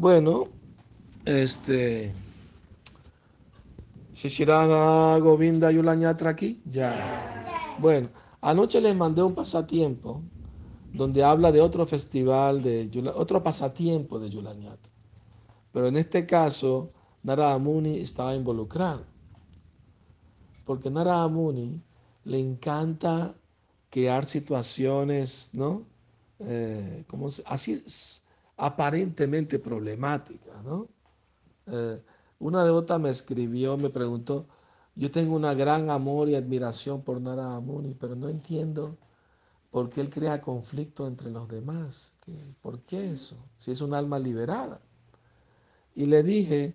Bueno, este. Shishirada Govinda Yulañatra aquí, ya. Bueno, anoche les mandé un pasatiempo donde habla de otro festival, de otro pasatiempo de Yulañatra. Pero en este caso, Narada Muni estaba involucrado. Porque Narada Muni le encanta crear situaciones, ¿no? Eh, como así aparentemente problemáticas, ¿no? Eh, una devota me escribió, me preguntó, yo tengo una gran amor y admiración por Narada Muni, pero no entiendo por qué él crea conflicto entre los demás. ¿Por qué eso? Si es un alma liberada. Y le dije,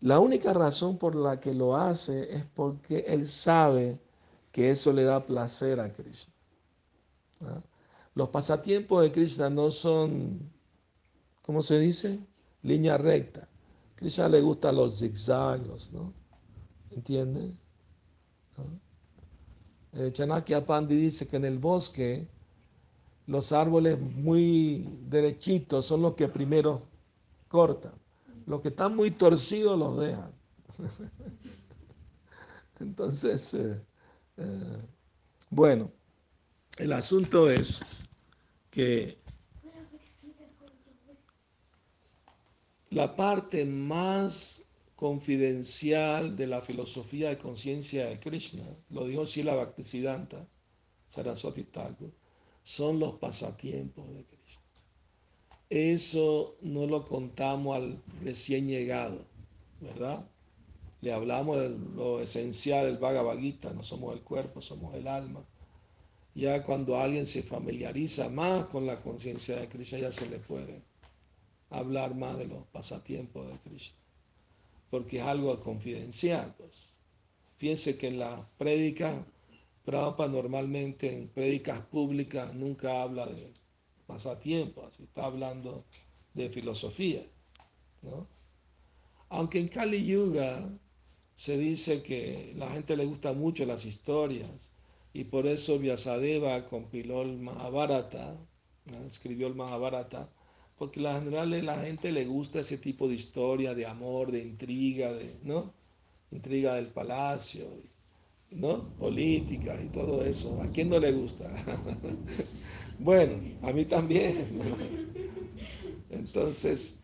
la única razón por la que lo hace es porque él sabe que eso le da placer a Krishna. ¿Ah? Los pasatiempos de Krishna no son, ¿cómo se dice? Línea recta. Krishna le gustan los zigzags, ¿no? ¿Entiende? Eh, Chanakya Pandi dice que en el bosque los árboles muy derechitos son los que primero cortan. Los que están muy torcidos los dejan. Entonces, eh, eh, bueno, el asunto es que la parte más confidencial de la filosofía de conciencia de Krishna, lo dijo Srila Bhaktisiddhanta Saraswati Thakur, son los pasatiempos de Krishna. Eso no lo contamos al recién llegado, ¿verdad? Le hablamos de lo esencial del Bhagavad no somos el cuerpo, somos el alma. Ya cuando alguien se familiariza más con la conciencia de Krishna, ya se le puede hablar más de los pasatiempos de Krishna, porque es algo confidencial. Pues. Fíjense que en la prédica, Prabhupada normalmente en prédicas públicas nunca habla de pasatiempos, está hablando de filosofía. Aunque en Kali Yuga se dice que la gente le gusta mucho las historias y por eso Vyasadeva compiló el Mahabharata, escribió el Mahabharata, porque la general la gente le gusta ese tipo de historia de amor, de intriga, de, ¿no? Intriga del palacio, ¿no? Política y todo eso. ¿A quién no le gusta? bueno, a mí también. Entonces,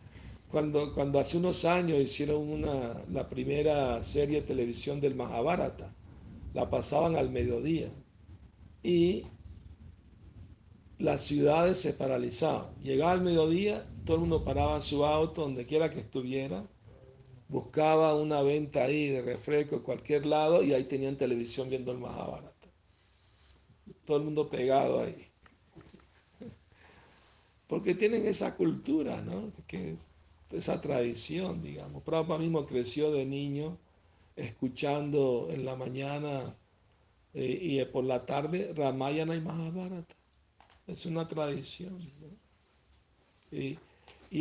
cuando, cuando hace unos años hicieron una, la primera serie de televisión del Mahabharata, la pasaban al mediodía y las ciudades se paralizaban. Llegaba el mediodía, todo el mundo paraba su auto donde quiera que estuviera, buscaba una venta ahí de refresco en cualquier lado y ahí tenían televisión viendo el Mahabharata. Todo el mundo pegado ahí. Porque tienen esa cultura, ¿no? Que, esa tradición, digamos. Prabhupada mismo creció de niño escuchando en la mañana eh, y por la tarde Ramayana y Mahabharata. Es una tradición. Y,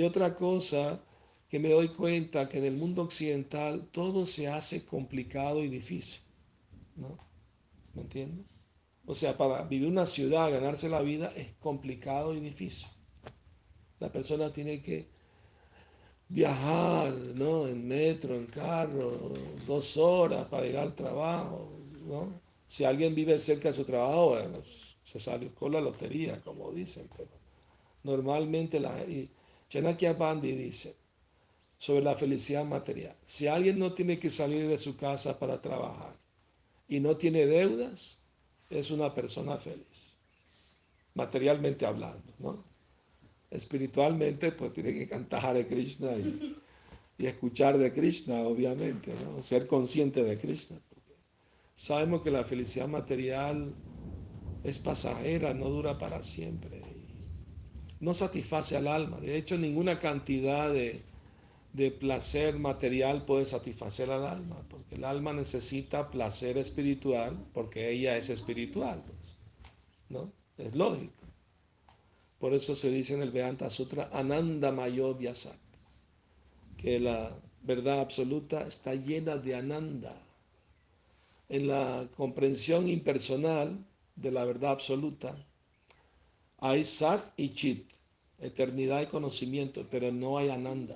otra cosa que me doy cuenta que en el mundo occidental todo se hace complicado y difícil. ¿no? ¿Me entiendes? O sea, para vivir una ciudad, ganarse la vida, es complicado y difícil. La persona tiene que viajar, ¿no? En metro, en carro, dos horas para llegar al trabajo, ¿no? Si alguien vive cerca de su trabajo, bueno, se salió con la lotería, como dicen, pero normalmente la Chanakya Bandi dice sobre la felicidad material. Si alguien no tiene que salir de su casa para trabajar y no tiene deudas, es una persona feliz, materialmente hablando, ¿no? Espiritualmente, pues tiene que cantar Hare Krishna y, y escuchar de Krishna, obviamente, ¿no? Ser consciente de Krishna. Sabemos que la felicidad material es pasajera, no dura para siempre. No satisface al alma. De hecho, ninguna cantidad de, placer material puede satisfacer al alma, porque el alma necesita placer espiritual, porque ella es espiritual. Pues, ¿no? Es lógico. Por eso se dice en el Vedanta Sutra, Ananda Mayo Vyasat, que la verdad absoluta está llena de Ananda. En la comprensión impersonal, de la verdad absoluta, hay Sat y Chit, eternidad y conocimiento, pero no hay Ananda,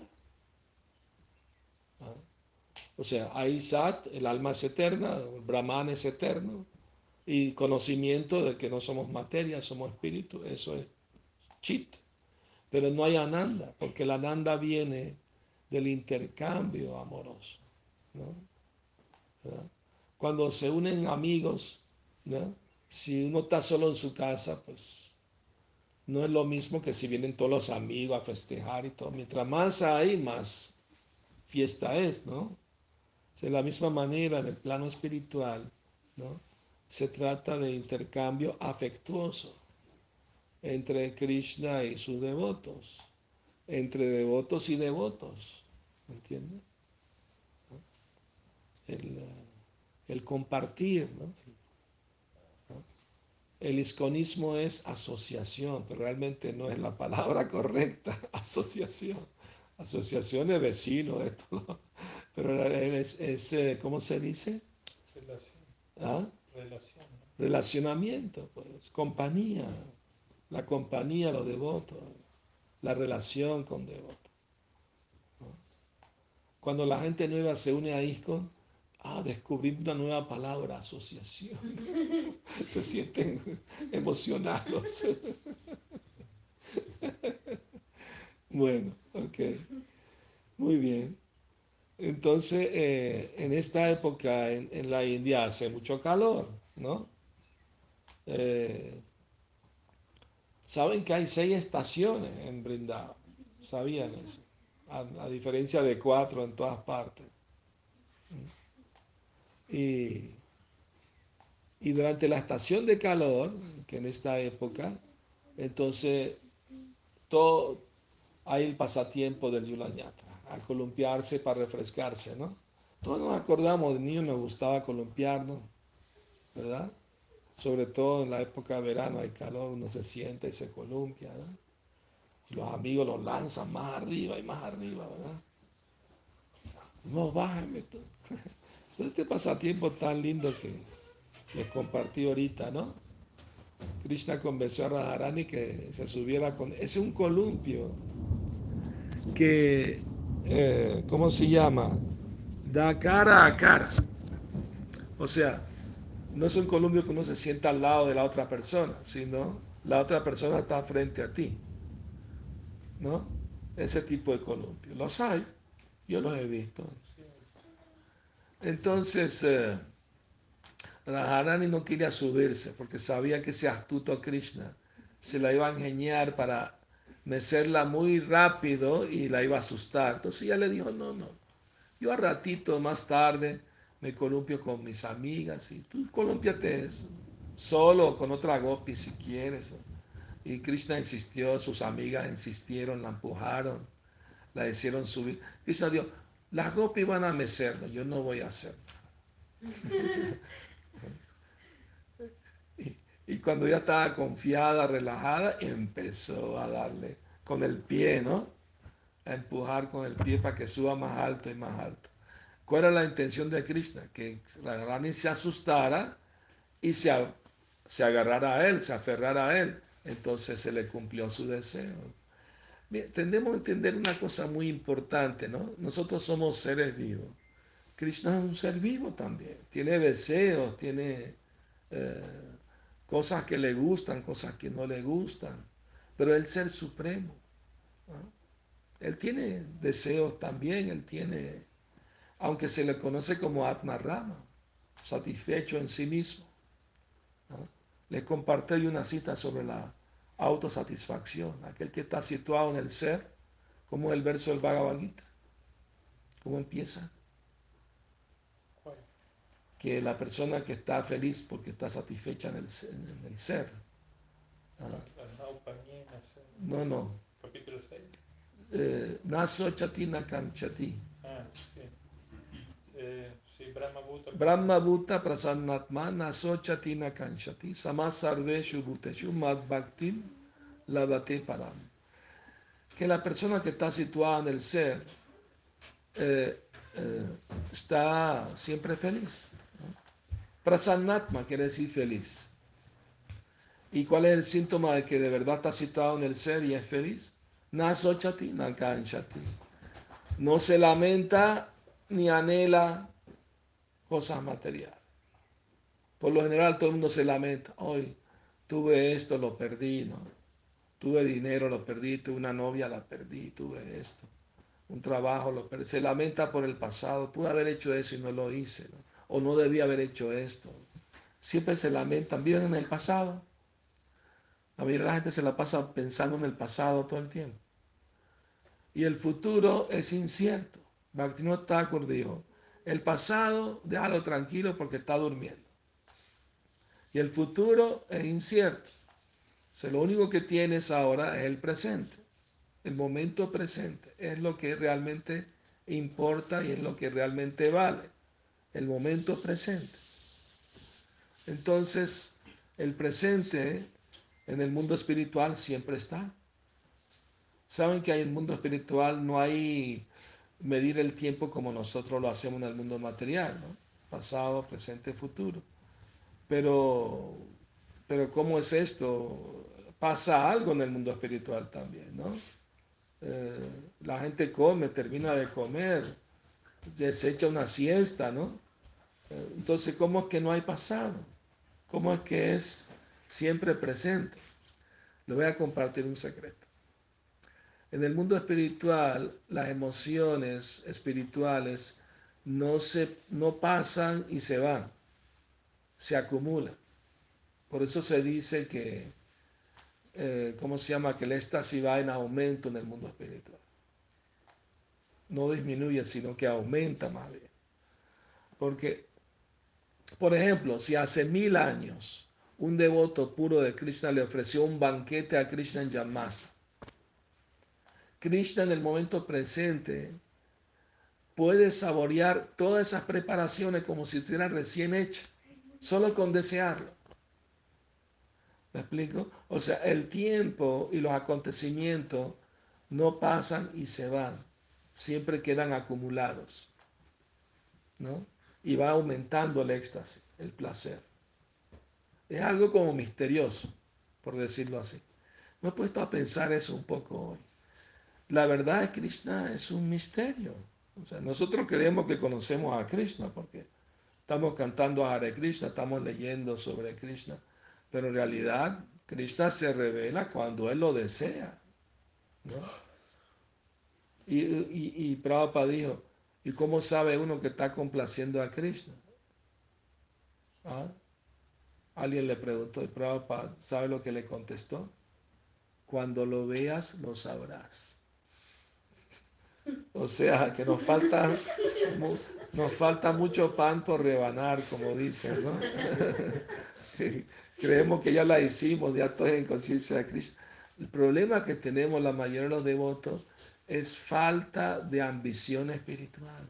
O sea, hay Sat, el alma es eterna, Brahman es eterno, y conocimiento de que no somos materia, somos espíritu, eso es Chit. Pero no hay Ananda, porque el Ananda viene del intercambio amoroso. Cuando se unen amigos, si uno está solo en su casa, pues no es lo mismo que si vienen todos los amigos a festejar y todo. Mientras más hay, más fiesta es, ¿no? De la misma manera, en el plano espiritual, ¿no? Se trata de intercambio afectuoso entre Krishna y sus devotos, entre devotos y devotos, ¿entiendes? El, el, compartir, ¿no? El isconismo es asociación, pero realmente no es la palabra correcta, asociación. Asociación de vecinos, esto, pero es, es, eh, ¿cómo se dice? Relación. ¿Ah? Relación. Relacionamiento, pues, compañía, la compañía, los devotos, la relación con devotos. Cuando la gente nueva se une a ISCON, ah, descubrir una nueva palabra, asociación. se sienten emocionados. bueno, ok. Muy bien. Entonces, eh, en esta época en, la India hace mucho calor, ¿no? Eh, Saben que hay seis estaciones en Brindavan. ¿Sabían eso? A, diferencia de cuatro en todas partes. Y, y durante la estación de calor, que en esta época, entonces todo hay el pasatiempo del Yulañatra, a columpiarse para refrescarse, ¿no? Todos nos acordamos, de niños nos gustaba columpiarnos, ¿verdad? sobre todo en la época de verano hay calor, uno se siente y se columpia, ¿verdad? Y los amigos los lanzan más arriba y más arriba, ¿verdad? No, bájame tú. Este pasatiempo tan lindo que les compartí ahorita, ¿no? Krishna convenció a Radharani que se subiera con... Es un columpio que, eh, ¿cómo se llama? Da cara a cara. O sea, no es un columpio que uno se sienta al lado de la otra persona, sino la otra persona está frente a ti. ¿No? Ese tipo de columpio. Los hay, yo los he visto. Entonces, eh, no quería subirse porque sabía que ese astuto Krishna se la iba a ingeniar para mecerla muy rápido y la iba a asustar. Entonces ella le dijo, no, no, yo a ratito más tarde me columpio con mis amigas y tú columpiate solo con otra gopi si quieres. Y Krishna insistió, sus amigas insistieron, la empujaron, la hicieron subir. Krishna dijo, las gopi van a mecerlo, yo no voy a hacerlo. y, y cuando ya estaba confiada, relajada, empezó a darle con el pie, ¿no? A empujar con el pie para que suba más alto y más alto. ¿Cuál era la intención de Krishna? Que Radharani se asustara y se, se agarrara a él, se aferrara a él. Entonces se le cumplió su deseo. Tendemos a entender una cosa muy importante, ¿no? Nosotros somos seres vivos. Krishna es un ser vivo también. Tiene deseos, tiene eh, cosas que le gustan, cosas que no le gustan. Pero el ser supremo. Él tiene deseos también, él tiene aunque se le conoce como Atma Rama, satisfecho en sí mismo. Les comparto hoy una cita sobre la autosatisfacción, aquel que está situado en el ser, como el verso del Bhagavad Gita. ¿Cómo empieza? Que la persona que está feliz porque está satisfecha en el, ser. No, no. Capítulo 6. Eh, naso chati kanchati. Brahma Bhuta Prasannatma Nasochati Kanshati Samasarveshu Bhuteshu Mad Bhaktim Lavate Param. Que la persona que está situada en el ser eh, eh, está siempre feliz. Prasannatma quiere decir feliz. ¿Y cuál es el síntoma de que de verdad está situado en el ser y es feliz? Nasochati Nakanshati. No se lamenta ni anhela cosas materiales. Por lo general todo el mundo se lamenta, hoy tuve esto, lo perdí, ¿no? Tuve dinero, lo perdí, tuve una novia, la perdí, tuve esto, un trabajo, lo perdí. Se lamenta por el pasado, pude haber hecho eso y no lo hice, o no debía haber hecho esto. Siempre se lamentan, viven en el pasado. La mayoría de la gente se la pasa pensando en el pasado todo el tiempo. Y el futuro es incierto. Bhaktivinoda Thakur dijo, el pasado déjalo tranquilo porque está durmiendo. Y el futuro es incierto. Lo único que tienes ahora es el presente. El momento presente es lo que realmente importa y es lo que realmente vale. El momento presente. Entonces, el presente en el mundo espiritual siempre está. Saben que en el mundo espiritual no hay medir el tiempo como nosotros lo hacemos en el mundo material, ¿no? pasado, presente, futuro. Pero, pero ¿cómo es esto? Pasa algo en el mundo espiritual también, ¿no? Eh, la gente come, termina de comer, se echa una siesta, ¿no? Eh, entonces, ¿cómo es que no hay pasado? ¿Cómo es que es siempre presente? Le voy a compartir un secreto. En el mundo espiritual, las emociones espirituales no, se, no pasan y se van, se acumulan. Por eso se dice que, eh, ¿cómo se llama? Que el éxtasis va en aumento en el mundo espiritual. No disminuye, sino que aumenta más bien. Porque, por ejemplo, si hace mil años un devoto puro de Krishna le ofreció un banquete a Krishna en Yamasta, Krishna en el momento presente puede saborear todas esas preparaciones como si estuvieran recién hechas, solo con desearlo. ¿Me explico? O sea, el tiempo y los acontecimientos no pasan y se van, siempre quedan acumulados. ¿no? Y va aumentando el éxtasis, el placer. Es algo como misterioso, por decirlo así. Me he puesto a pensar eso un poco hoy. La verdad es Krishna es un misterio. O sea, nosotros creemos que conocemos a Krishna porque estamos cantando a Hare Krishna, estamos leyendo sobre Krishna, pero en realidad Krishna se revela cuando Él lo desea. Y, y, y Prabhupada dijo, ¿y cómo sabe uno que está complaciendo a Krishna? ¿Ah? Alguien le preguntó y Prabhupada, ¿sabe lo que le contestó? Cuando lo veas, lo sabrás. O sea, que nos falta, nos falta mucho pan por rebanar, como dicen, ¿no? Creemos que ya la hicimos, ya estoy en conciencia de Cristo. El problema que tenemos la mayoría de los devotos es falta de ambición espiritual.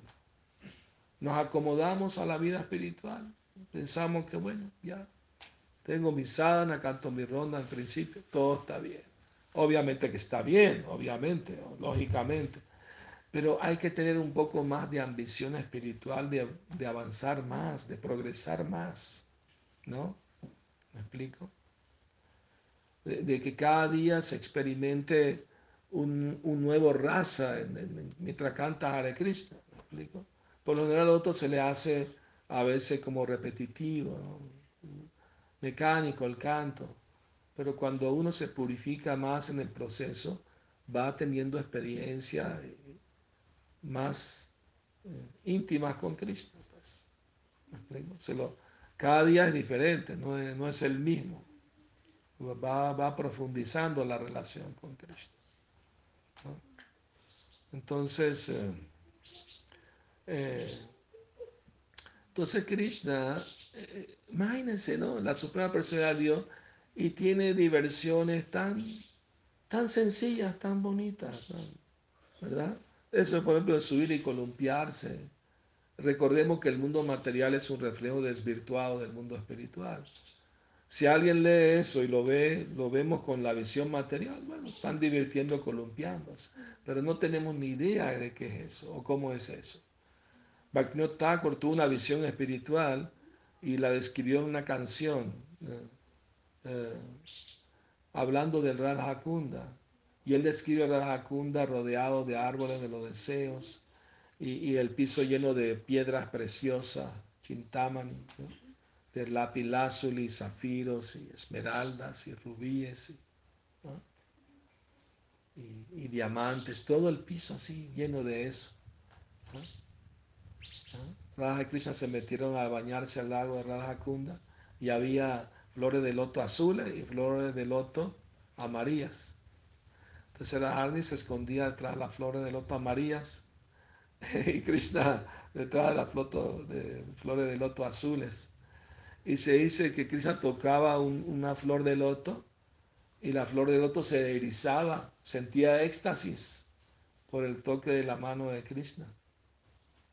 Nos acomodamos a la vida espiritual. Pensamos que, bueno, ya tengo mi sadhana, canto mi ronda al principio, todo está bien. Obviamente que está bien, obviamente, lógicamente pero hay que tener un poco más de ambición espiritual, de, avanzar más, de progresar más, ¿no? ¿Me explico? De, que cada día se experimente un, nuevo raza en, mientras canta Hare Krishna, ¿me explico? Por lo general a otro se le hace a veces como repetitivo, mecánico el canto, pero cuando uno se purifica más en el proceso, va teniendo experiencia más eh, íntimas con Cristo. Pues. Cada día es diferente, no es, no es el mismo. Va, va, profundizando la relación con Cristo. Entonces, eh, eh, entonces Krishna, imagínense, ¿no? La Suprema Personalidad de Dios y tiene diversiones tan, tan sencillas, tan bonitas, ¿verdad? Eso, por ejemplo, de subir y columpiarse. Recordemos que el mundo material es un reflejo desvirtuado del mundo espiritual. Si alguien lee eso y lo ve, lo vemos con la visión material, bueno, están divirtiendo columpiándose, pero no tenemos ni idea de qué es eso o cómo es eso. Bhaktivinoda Thakur tuvo una visión espiritual y la describió en una canción eh, eh, hablando del Radha Kunda. Y él describe a Radha rodeado de árboles de los deseos y, el piso lleno de piedras preciosas, chintamani, de lapilázuli, zafiros y esmeraldas y rubíes y, diamantes, todo el piso así lleno de eso. Radha y Krishna se metieron a bañarse al lago de Radha Kunda y había flores de loto azules y flores de loto amarillas. Entonces Radharani se escondía detrás de las flores de loto amarillas y Krishna detrás de las flores de loto azules. Y se dice que Krishna tocaba una flor de loto y la flor de loto se erizaba, sentía éxtasis por el toque de la mano de Krishna.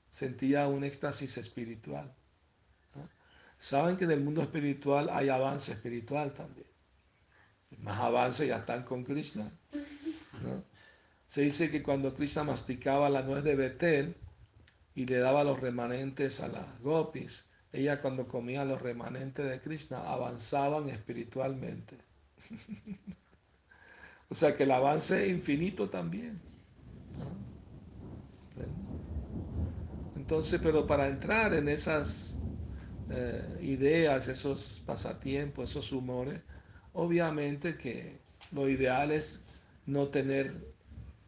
Sentía un éxtasis espiritual. Saben que en el mundo espiritual hay avance espiritual también. Más avance ya están con Krishna. Se dice que cuando Krishna masticaba la nuez de Betel y le daba los remanentes a las gopis, ella cuando comía los remanentes de Krishna avanzaban espiritualmente. o sea que el avance es infinito también. Entonces, pero para entrar en esas eh, ideas, esos pasatiempos, esos humores, obviamente que lo ideal es no tener,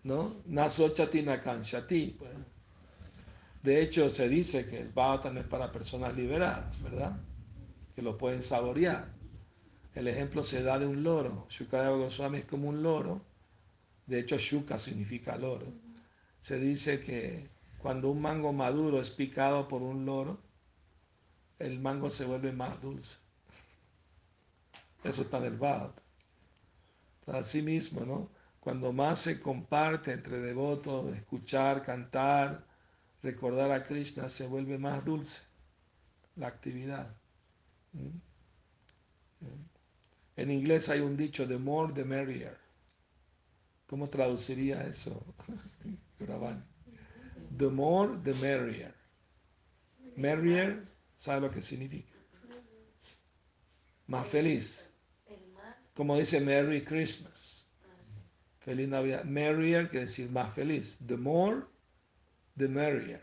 ¿no? Kanshati. Pues. De hecho, se dice que el bhattan es para personas liberadas, ¿verdad? Que lo pueden saborear. El ejemplo se da de un loro. Shukadeva Goswami es como un loro. De hecho, Shuka significa loro. Se dice que cuando un mango maduro es picado por un loro, el mango se vuelve más dulce. Eso está en el Bhagavad. Así mismo, ¿no? Cuando más se comparte entre devotos, escuchar, cantar, recordar a Krishna, se vuelve más dulce la actividad. ¿Mm? ¿Mm? En inglés hay un dicho, the more the merrier. ¿Cómo traduciría eso? the more the merrier. Merrier, ¿sabe lo que significa? Más feliz. Como dice Merry Christmas. Feliz Navidad. Merrier quiere decir más feliz. The more, the merrier.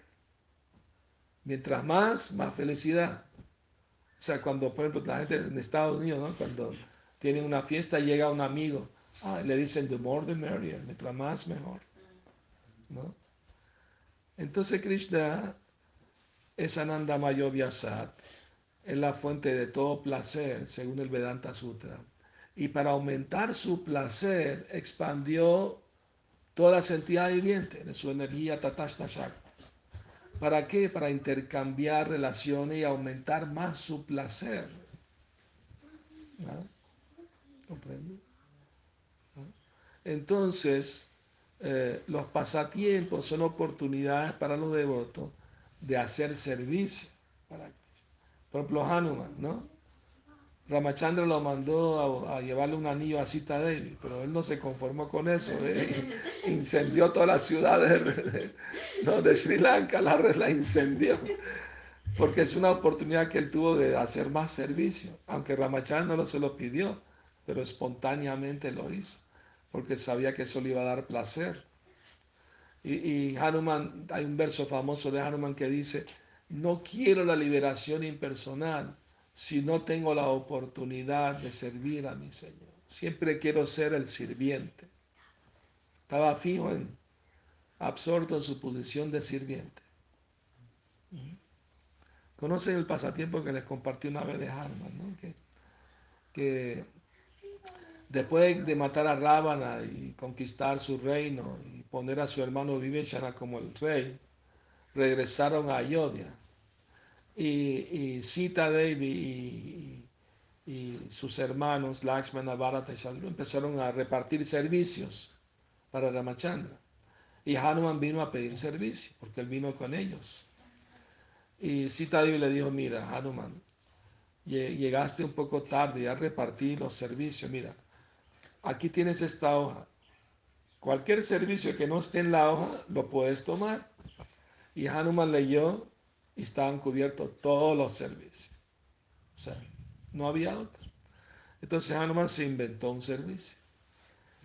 Mientras más, más felicidad. O sea, cuando, por ejemplo, la gente en Estados Unidos, ¿no? Cuando tienen una fiesta, llega un amigo, ah, le dicen, the more the merrier, mientras más mejor. ¿no? Entonces Krishna es Ananda Sat, es la fuente de todo placer, según el Vedanta Sutra. Y para aumentar su placer, expandió toda la entidad viviente de su energía Tatashta ¿Para qué? Para intercambiar relaciones y aumentar más su placer. ¿no? ¿Comprende? Entonces, eh, los pasatiempos son oportunidades para los devotos de hacer servicio. por ejemplo, Hanuman, ¿no? Ramachandra lo mandó a, llevarle un anillo a Sita Devi, pero él no se conformó con eso. ¿eh? Incendió todas las ciudades de, de Sri Lanka, la, la incendió porque es una oportunidad que él tuvo de hacer más servicio, aunque Ramachandra no se lo pidió pero espontáneamente lo hizo, porque sabía que eso le iba a dar placer. Y, Hanuman, hay un verso famoso de Hanuman que dice, no quiero la liberación impersonal si no tengo la oportunidad de servir a mi Señor. Siempre quiero ser el sirviente. Estaba fijo en, absorto en su posición de sirviente. ¿Conocen el pasatiempo que les compartí una vez de Hanuman? ¿no? Que, que Después de matar a Rábana y conquistar su reino y poner a su hermano Viveshana como el rey, regresaron a Ayodhya. Y, Sita Devi y, sus hermanos, Lakshmana, Bharata y Shandru, empezaron a repartir servicios para Ramachandra. Y Hanuman vino a pedir servicio, porque él vino con ellos. Y Sita Devi le dijo, mira, Hanuman, llegaste un poco tarde, a repartir los servicios, mira, aquí tienes esta hoja. Cualquier servicio que no esté en la hoja, lo puedes tomar. Y Hanuman leyó estaban cubiertos todos los servicios. O sea, no había otro. Entonces Hanuman se inventó un servicio.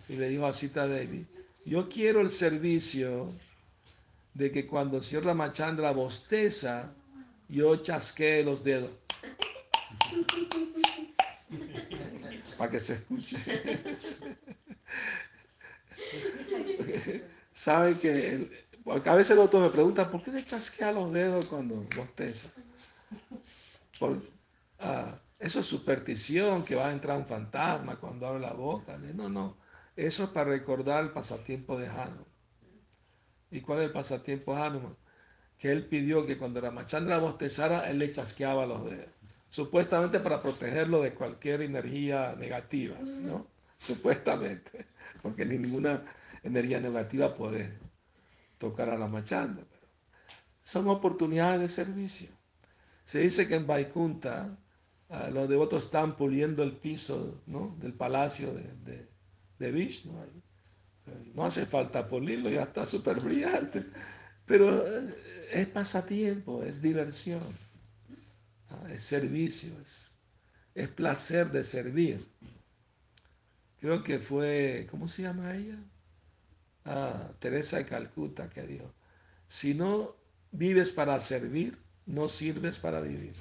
Y le dijo a Sita Devi, yo quiero el servicio de que cuando Sierra Machandra bosteza, yo chasquee los dedos. Para que se escuche. Sabe que a veces el otro me pregunta, ¿por qué le chasquea los dedos cuando bosteza? Por, ah, eso es superstición, que va a entrar un fantasma cuando abre la boca. No, no. Eso es para recordar el pasatiempo de Hanuman. ¿Y cuál es el pasatiempo de Hanuman? Que él pidió que cuando Ramachandra bostezara, él le chasqueaba los dedos. Supuestamente para protegerlo de cualquier energía negativa, ¿no? Supuestamente. Porque ninguna energía negativa puede tocar a la machanda. Pero son oportunidades de servicio. Se dice que en Vaikunta ah, los devotos están puliendo el piso del palacio de, Vishnu. No hace falta pulirlo, ya está súper brillante. Pero eh, es pasatiempo, es diversión, es servicio, es, es placer de servir. Creo que fue, ¿cómo se llama ella? Ah, Teresa de Calcuta que dijo, si no vives para servir, no sirves para vivir.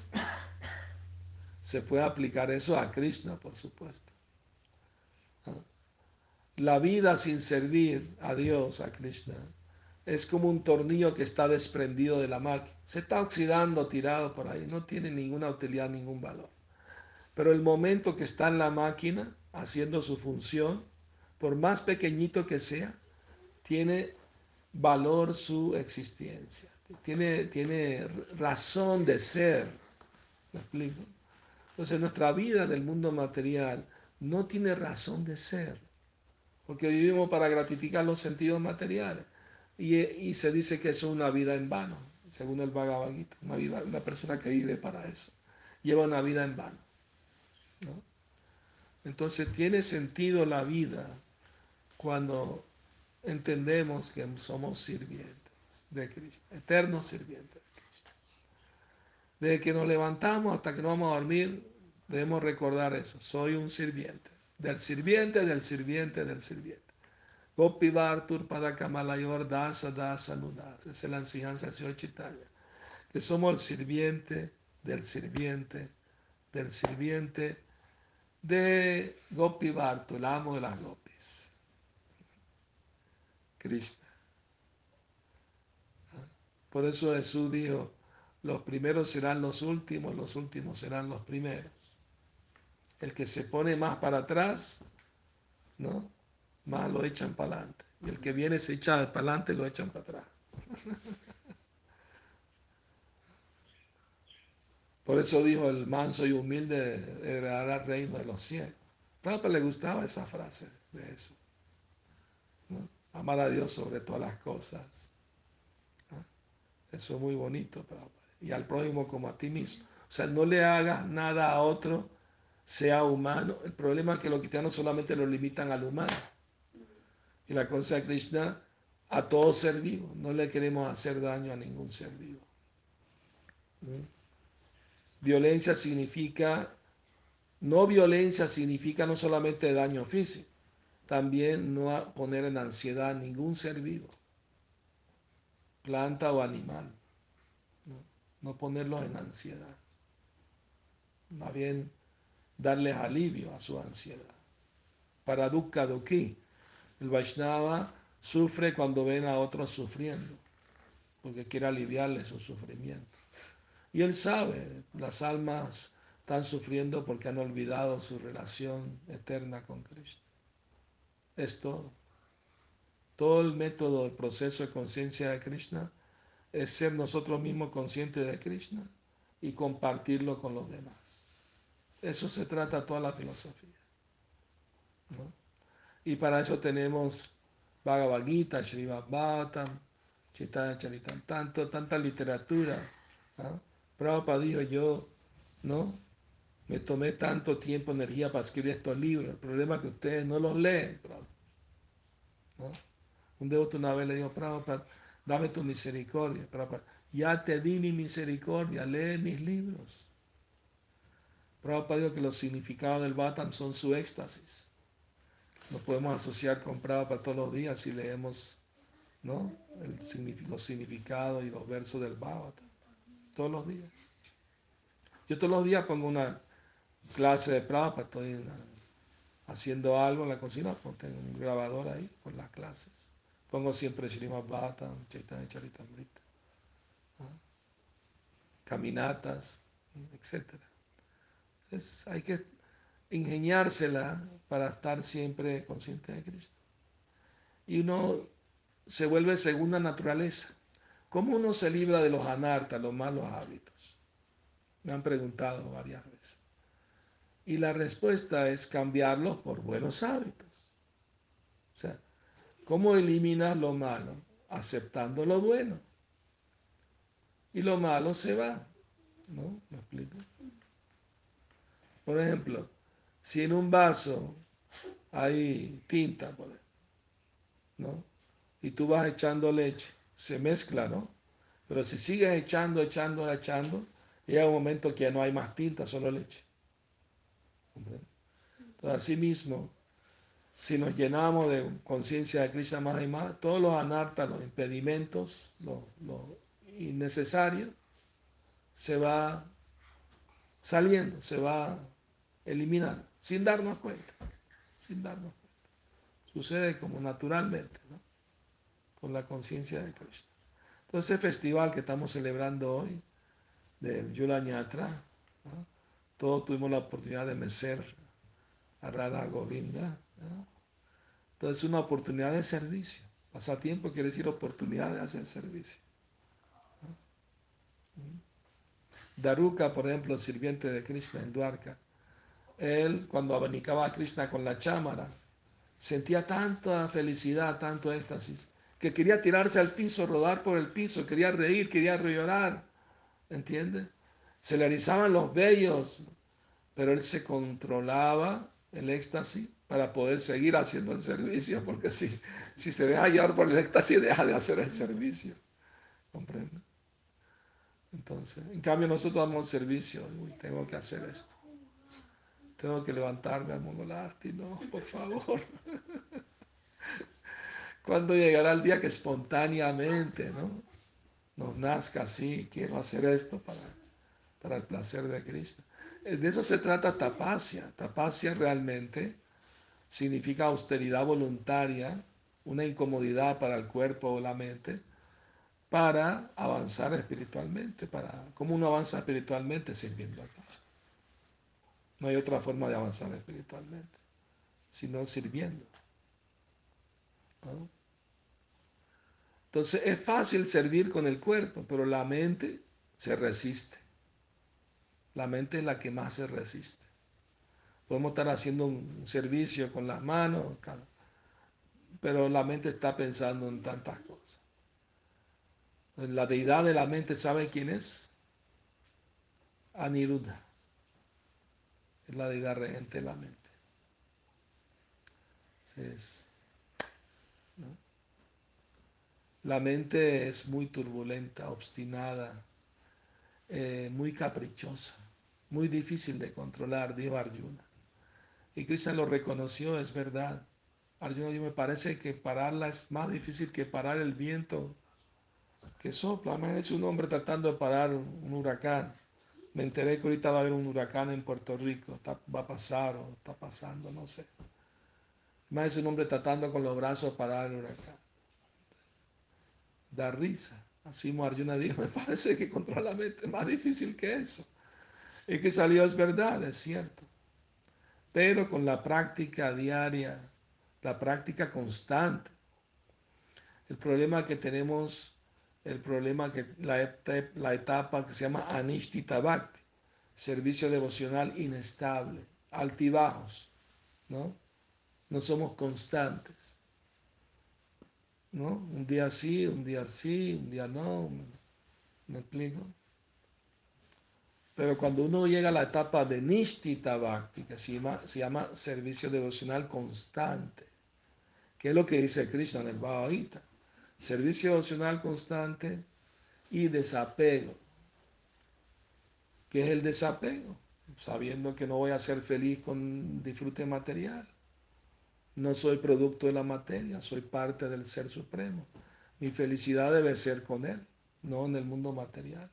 Se puede aplicar eso a Krishna, por supuesto. Ah, la vida sin servir a Dios, a Krishna, es como un tornillo que está desprendido de la máquina. Se está oxidando, tirado por ahí, no tiene ninguna utilidad, ningún valor. Pero el momento que está en la máquina, haciendo su función, por más pequeñito que sea, tiene valor su existencia, tiene, tiene razón de ser. ¿Me explico? Entonces nuestra vida del mundo material no tiene razón de ser, porque vivimos para gratificar los sentidos materiales. Y, se dice que eso es una vida en vano, según el Bhagavad Gita, una, vida, una persona que vive para eso, lleva una vida en vano. Entonces tiene sentido la vida cuando entendemos que somos sirvientes de Cristo, eternos sirvientes de Cristo. Desde que nos levantamos hasta que nos vamos a dormir, debemos recordar eso. Soy un sirviente, del sirviente, del sirviente, del sirviente. Gopi Bartur Padakamalayur Dasa Dasa Nudas. Esa es la enseñanza del Señor Chitanya. Que somos el sirviente del sirviente, del sirviente de Gopi el amo de las Gopi. Krishna. Por eso Jesús dijo, los primeros serán los últimos, los últimos serán los primeros. El que se pone más para atrás, ¿no? Más lo echan para adelante. Y el que viene se echa para adelante, lo echan para atrás. Por eso dijo el manso y humilde heredará el reino de los cielos. Prabhupada le gustaba esa frase de eso amar a Dios sobre todas las cosas. ¿Ah? Eso es muy bonito, y al prójimo como a ti mismo. O sea, no le hagas nada a otro, sea humano. El problema es que los cristianos solamente lo limitan al humano. Y la cosa de Krishna, a todo ser vivo. No le queremos hacer daño a ningún ser vivo. ¿Mm? Violencia significa, no violencia significa no solamente daño físico también no poner en ansiedad ningún ser vivo, planta o animal. No, ponerlos en ansiedad. Más bien darles alivio a su ansiedad. Para Dukkha Dukhi, el Vaishnava sufre cuando ven a otros sufriendo, porque quiere aliviarle su sufrimiento. Y él sabe, las almas están sufriendo porque han olvidado su relación eterna con Cristo. Es todo. Todo el método, el proceso de conciencia de Krishna es ser nosotros mismos conscientes de Krishna y compartirlo con los demás. Eso se trata toda la filosofía. Y para eso tenemos Bhagavad Gita, Srimad Bhattam, Chaitanya Charitam, tanto, tanta literatura. Prabhupada dijo, yo, ¿no? Me tomé tanto tiempo, energía para escribir estos libros. El problema es que ustedes no los leen. ¿no? Un devoto una vez le dijo, Prabhupada, dame tu misericordia. Prabhupada, ya te di mi misericordia, lee mis libros. Prabhupada dijo que los significados del Bhattan son su éxtasis. Nos podemos asociar con Prabhupada todos los días si leemos ¿no? El, los significados y los versos del Bhagavata. Todos los días. Yo todos los días pongo una clase de Prabhupada, estoy haciendo algo en la cocina, pues tengo un grabador ahí con las clases. Pongo siempre Srimad Bhattan, Chaitanya Charitamrita, caminatas, etc. Entonces hay que ingeniársela para estar siempre consciente de Cristo. Y uno se vuelve segunda naturaleza. ¿Cómo uno se libra de los anartas, los malos hábitos? Me han preguntado varias veces. Y la respuesta es cambiarlos por buenos hábitos. O sea, ¿cómo eliminar lo malo? Aceptando lo bueno. Y lo malo se va. ¿No? ¿Me explico? Por ejemplo, si en un vaso hay tinta, ¿no? Y tú vas echando leche, se mezcla, ¿no? Pero si sigues echando, echando, echando, llega un momento que ya no hay más tinta, solo leche. Entonces, así mismo, si nos llenamos de conciencia de Krishna más y más, todos los anartas, los impedimentos, lo, innecesario, se va saliendo, se va eliminando, sin darnos cuenta, sin darnos cuenta. Sucede como naturalmente, con la conciencia de Krishna. Entonces, el festival que estamos celebrando hoy, del Yula Ñatra, todos tuvimos la oportunidad de mecer a Radha Govinda. Entonces es una oportunidad de servicio. Pasatiempo quiere decir oportunidad de hacer servicio. Daruka, por ejemplo, sirviente de Krishna en Dwarka, él cuando abanicaba a Krishna con la chámara, sentía tanta felicidad, tanto éxtasis, que quería tirarse al piso, rodar por el piso, quería reír, quería llorar, ¿entiendes? Se le erizaban los vellos, pero él se controlaba el éxtasis para poder seguir haciendo el servicio, porque si, si se deja llevar por el éxtasis, deja de hacer el servicio. ¿Comprende? Entonces, en cambio nosotros damos el servicio, uy, tengo que hacer esto. Tengo que levantarme al y no, por favor. ¿Cuándo llegará el día que espontáneamente ¿no? nos nazca así, quiero hacer esto para para el placer de Cristo. Eh, de eso se trata tapacia. Tapacia realmente significa austeridad voluntaria, una incomodidad para el cuerpo o la mente, para avanzar espiritualmente. Para, ¿Cómo uno avanza espiritualmente? Sirviendo a Cristo. No hay otra forma de avanzar espiritualmente, sino sirviendo. Entonces es fácil servir con el cuerpo, pero la mente se resiste. La mente es la que más se resiste. Podemos estar haciendo un servicio con las manos, pero la mente está pensando en tantas cosas. La deidad de la mente, ¿sabe quién es? Aniruddha. Es la deidad regente de la mente. La mente es muy turbulenta, obstinada, muy caprichosa muy difícil de controlar, dijo Arjuna. Y Krishna lo reconoció, es verdad. Arjuna yo me parece que pararla es más difícil que parar el viento que sopla. Es un hombre tratando de parar un huracán. Me enteré que ahorita va a haber un huracán en Puerto Rico. va a pasar o está pasando, no sé. Es un hombre tratando con los brazos parar el huracán. Da risa. Así Arjuna dijo, me parece que controlar la mente es más difícil que eso. Y que salió es verdad, es cierto. Pero con la práctica diaria, la práctica constante. El problema que tenemos, el problema que la, etapa que se llama Anishtita Bhakti, servicio devocional inestable, altibajos, ¿no? No somos constantes. Un día sí, un día sí, un día no. ¿Me explico? Pero cuando uno llega a la etapa de Nishtita Bhakti, se llama, se llama servicio devocional constante, que es lo que dice Krishna en el Bhagavad servicio devocional constante y desapego. ¿Qué es el desapego? Sabiendo que no voy a ser feliz con disfrute material. No soy producto de la materia, soy parte del Ser Supremo. Mi felicidad debe ser con Él, no en el mundo material.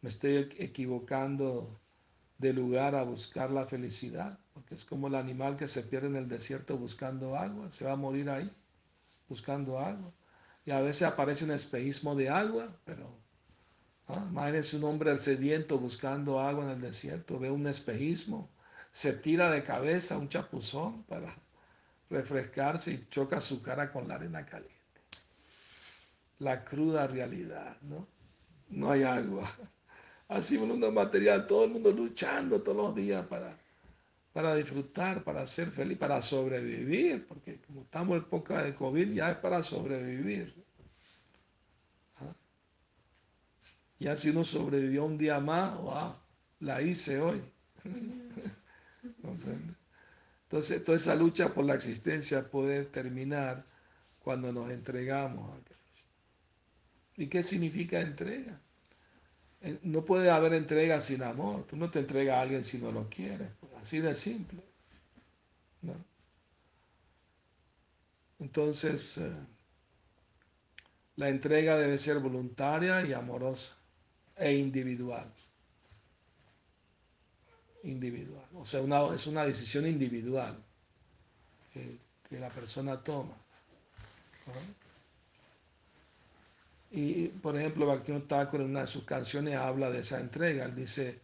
Me estoy equivocando de lugar a buscar la felicidad, porque es como el animal que se pierde en el desierto buscando agua, se va a morir ahí buscando agua. Y a veces aparece un espejismo de agua, pero ¿ah? un hombre sediento buscando agua en el desierto, ve un espejismo, se tira de cabeza un chapuzón para refrescarse y choca su cara con la arena caliente. La cruda realidad, ¿no? No hay agua. Así un mundo material, todo el mundo luchando todos los días para, para disfrutar, para ser feliz, para sobrevivir, porque como estamos en época de COVID ya es para sobrevivir. ¿Ah? Ya si uno sobrevivió un día más, wow, la hice hoy. Entonces, toda esa lucha por la existencia puede terminar cuando nos entregamos a Cristo. ¿Y qué significa entrega? Eh, no puede haber entrega sin amor. Tú no te entregas a alguien si no lo quieres. Así de simple. Entonces, eh, la entrega debe ser voluntaria y amorosa e individual. Individual. O sea, una, es una decisión individual que, la persona toma. Y por ejemplo, Bhaktivinoda Thakur en una de sus canciones habla de esa entrega. Él dice,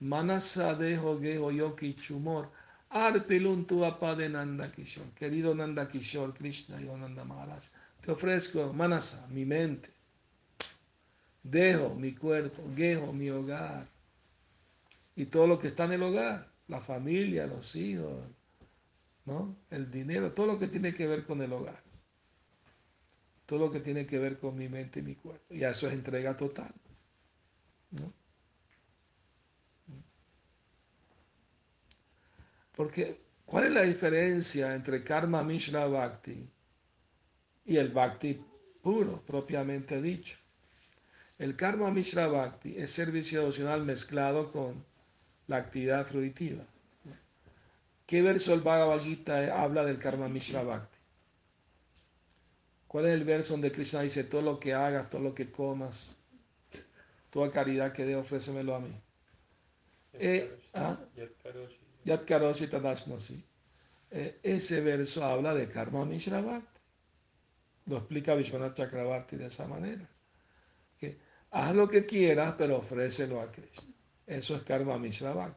Manasa dejo geho yoki chumor, arpilun tu de Nanda Kishore. Querido Nanda Kishore, Krishna y Nanda Maharaj, te ofrezco Manasa, mi mente. Dejo mi cuerpo, geho mi hogar. Y todo lo que está en el hogar, la familia, los hijos, ¿no? el dinero, todo lo que tiene que ver con el hogar todo lo que tiene que ver con mi mente y mi cuerpo. Y eso es entrega total. Porque, ¿cuál es la diferencia entre karma mishra bhakti y el bhakti puro, propiamente dicho? El karma mishra bhakti es servicio devocional mezclado con la actividad fruitiva. ¿Qué verso del Bhagavad Gita habla del karma mishra bhakti? ¿Cuál es el verso donde Krishna dice, todo lo que hagas, todo lo que comas, toda caridad que dé, ofrécemelo a mí? Eh, ¿ah? Yat Karoshi eh, ese verso habla de Karma Mishra Lo explica Vishwanath Chakrabarti de esa manera. Que haz lo que quieras, pero ofrécelo a Krishna. Eso es Karma Mishra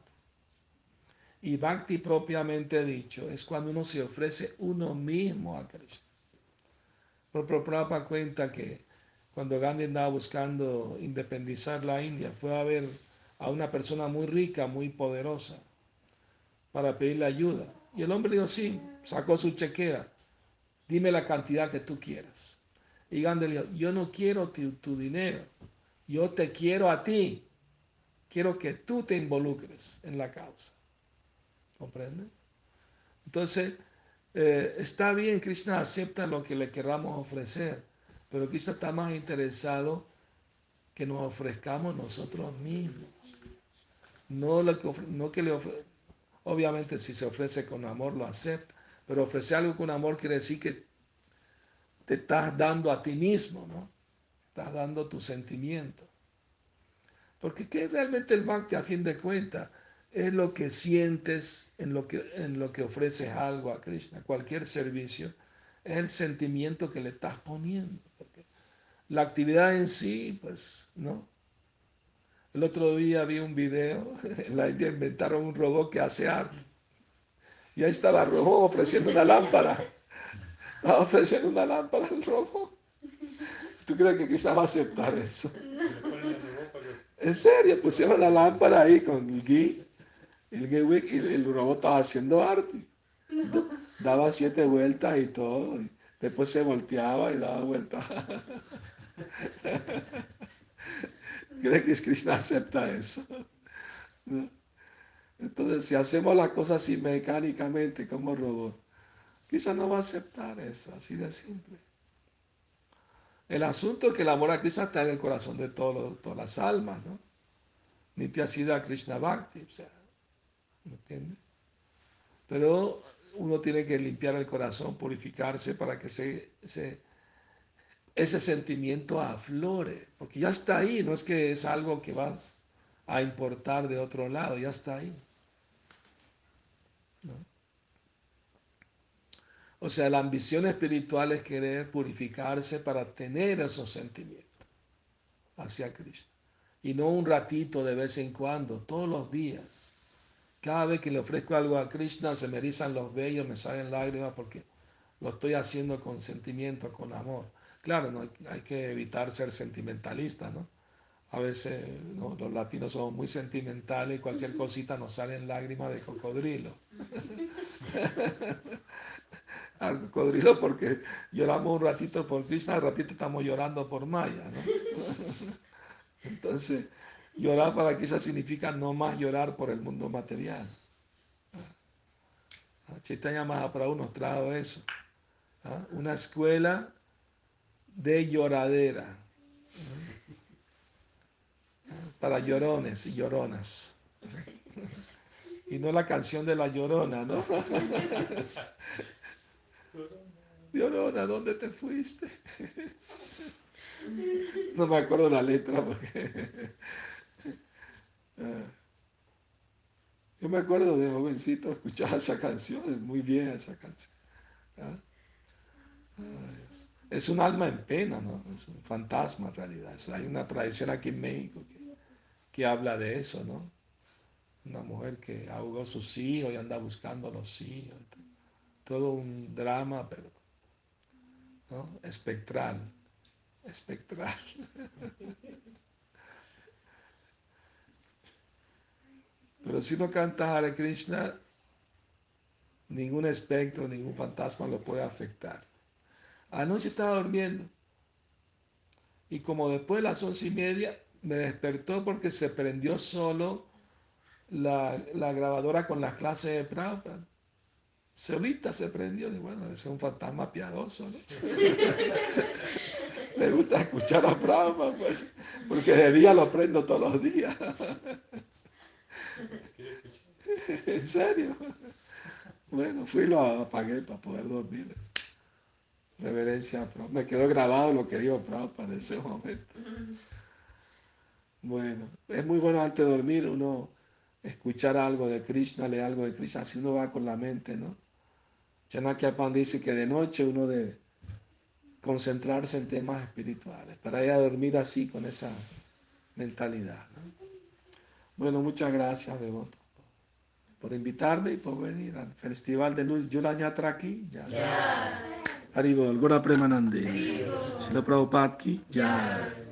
Y Bhakti propiamente dicho es cuando uno se ofrece uno mismo a Krishna. Pero Prabhupada cuenta que cuando Gandhi andaba buscando independizar la India, fue a ver a una persona muy rica, muy poderosa, para pedirle ayuda. Y el hombre dijo, sí, sacó su chequera, dime la cantidad que tú quieras. Y Gandhi dijo, yo no quiero tu dinero, yo te quiero a ti, quiero que tú te involucres en la causa. ¿Comprende? Entonces, eh, está bien, Krishna acepta lo que le queramos ofrecer, pero Krishna está más interesado que nos ofrezcamos nosotros mismos. No, lo que, no que le obviamente si se ofrece con amor lo acepta, pero ofrecer algo con amor quiere decir que te estás dando a ti mismo, ¿no? Estás dando tu sentimiento. Porque ¿qué realmente el bhakti a fin de cuentas? es lo que sientes en lo que, en lo que ofreces algo a Krishna, cualquier servicio, es el sentimiento que le estás poniendo. la actividad en sí, pues, ¿no? El otro día vi un video, en la India inventaron un robot que hace arte. Y ahí estaba el robot ofreciendo una lámpara. Estaba ofreciendo una lámpara al robot. ¿Tú crees que quizás va a aceptar eso? En serio, pusieron la lámpara ahí con el gui el, el robot estaba haciendo arte. Daba siete vueltas y todo. Y después se volteaba y daba vueltas. ¿Cree que Krishna acepta eso? Entonces, si hacemos las cosas así mecánicamente como robot, Krishna no va a aceptar eso, así de simple. El asunto es que el amor a Krishna está en el corazón de todos todas las almas, ¿no? Nitya Siddha Krishna Bhakti. O sea, ¿Me entiendes? Pero uno tiene que limpiar el corazón, purificarse para que se, se ese sentimiento aflore, porque ya está ahí, no es que es algo que vas a importar de otro lado, ya está ahí. O sea, la ambición espiritual es querer purificarse para tener esos sentimientos hacia Cristo. Y no un ratito de vez en cuando, todos los días. Cada vez que le ofrezco algo a Krishna se me erizan los vellos, me salen lágrimas porque lo estoy haciendo con sentimiento, con amor. Claro, no hay, que evitar ser sentimentalista, ¿no? A veces los latinos somos muy sentimentales y cualquier cosita nos salen lágrimas de cocodrilo. Al cocodrilo porque lloramos un ratito por Krishna, un ratito estamos llorando por Maya, ¿no? Entonces, llorar para Krishna significa no más llorar por el mundo material. Chaitanya Mahaprabhu nos trajo eso. ¿ah? Una escuela de lloradera para llorones y lloronas. Y no la canción de la llorona, ¿no? Llorona, ¿dónde te fuiste? No me acuerdo la letra porque... Yo me acuerdo de jovencito escuchar esa canción, muy vieja esa canción. ¿ah? Es un alma en pena, ¿no? Es un fantasma en realidad. Hay una tradición aquí en México que, habla de eso, ¿no? Una mujer que ahogó sus hijos y anda buscando a los hijos. Todo un drama, pero ¿no? espectral, espectral. Pero si no canta Hare Krishna, ningún espectro, ningún fantasma lo puede afectar. Anoche estaba durmiendo y como después de las once y media me despertó porque se prendió solo la, grabadora con las clases de Prabhupada. Solita se prendió y bueno, es un fantasma piadoso, ¿no? Me gusta escuchar a Prabhupada, pues, porque de día lo prendo todos los días. ¿En serio? Bueno, fui y lo apagué para poder dormir. Reverencia a Me quedó grabado lo que dijo Prabhupada en ese momento. Bueno, es muy bueno antes de dormir uno escuchar algo de Krishna, leer algo de Krishna, así uno va con la mente, ¿no? Pan dice que de noche uno debe concentrarse en temas espirituales, para ir a dormir así con esa mentalidad. Bueno, muchas gracias, Devoto, por invitarme y por venir al Festival de Luz Yulanyatra aquí. Ya. Haribol, Gora Premanande. Prabhupada Jai.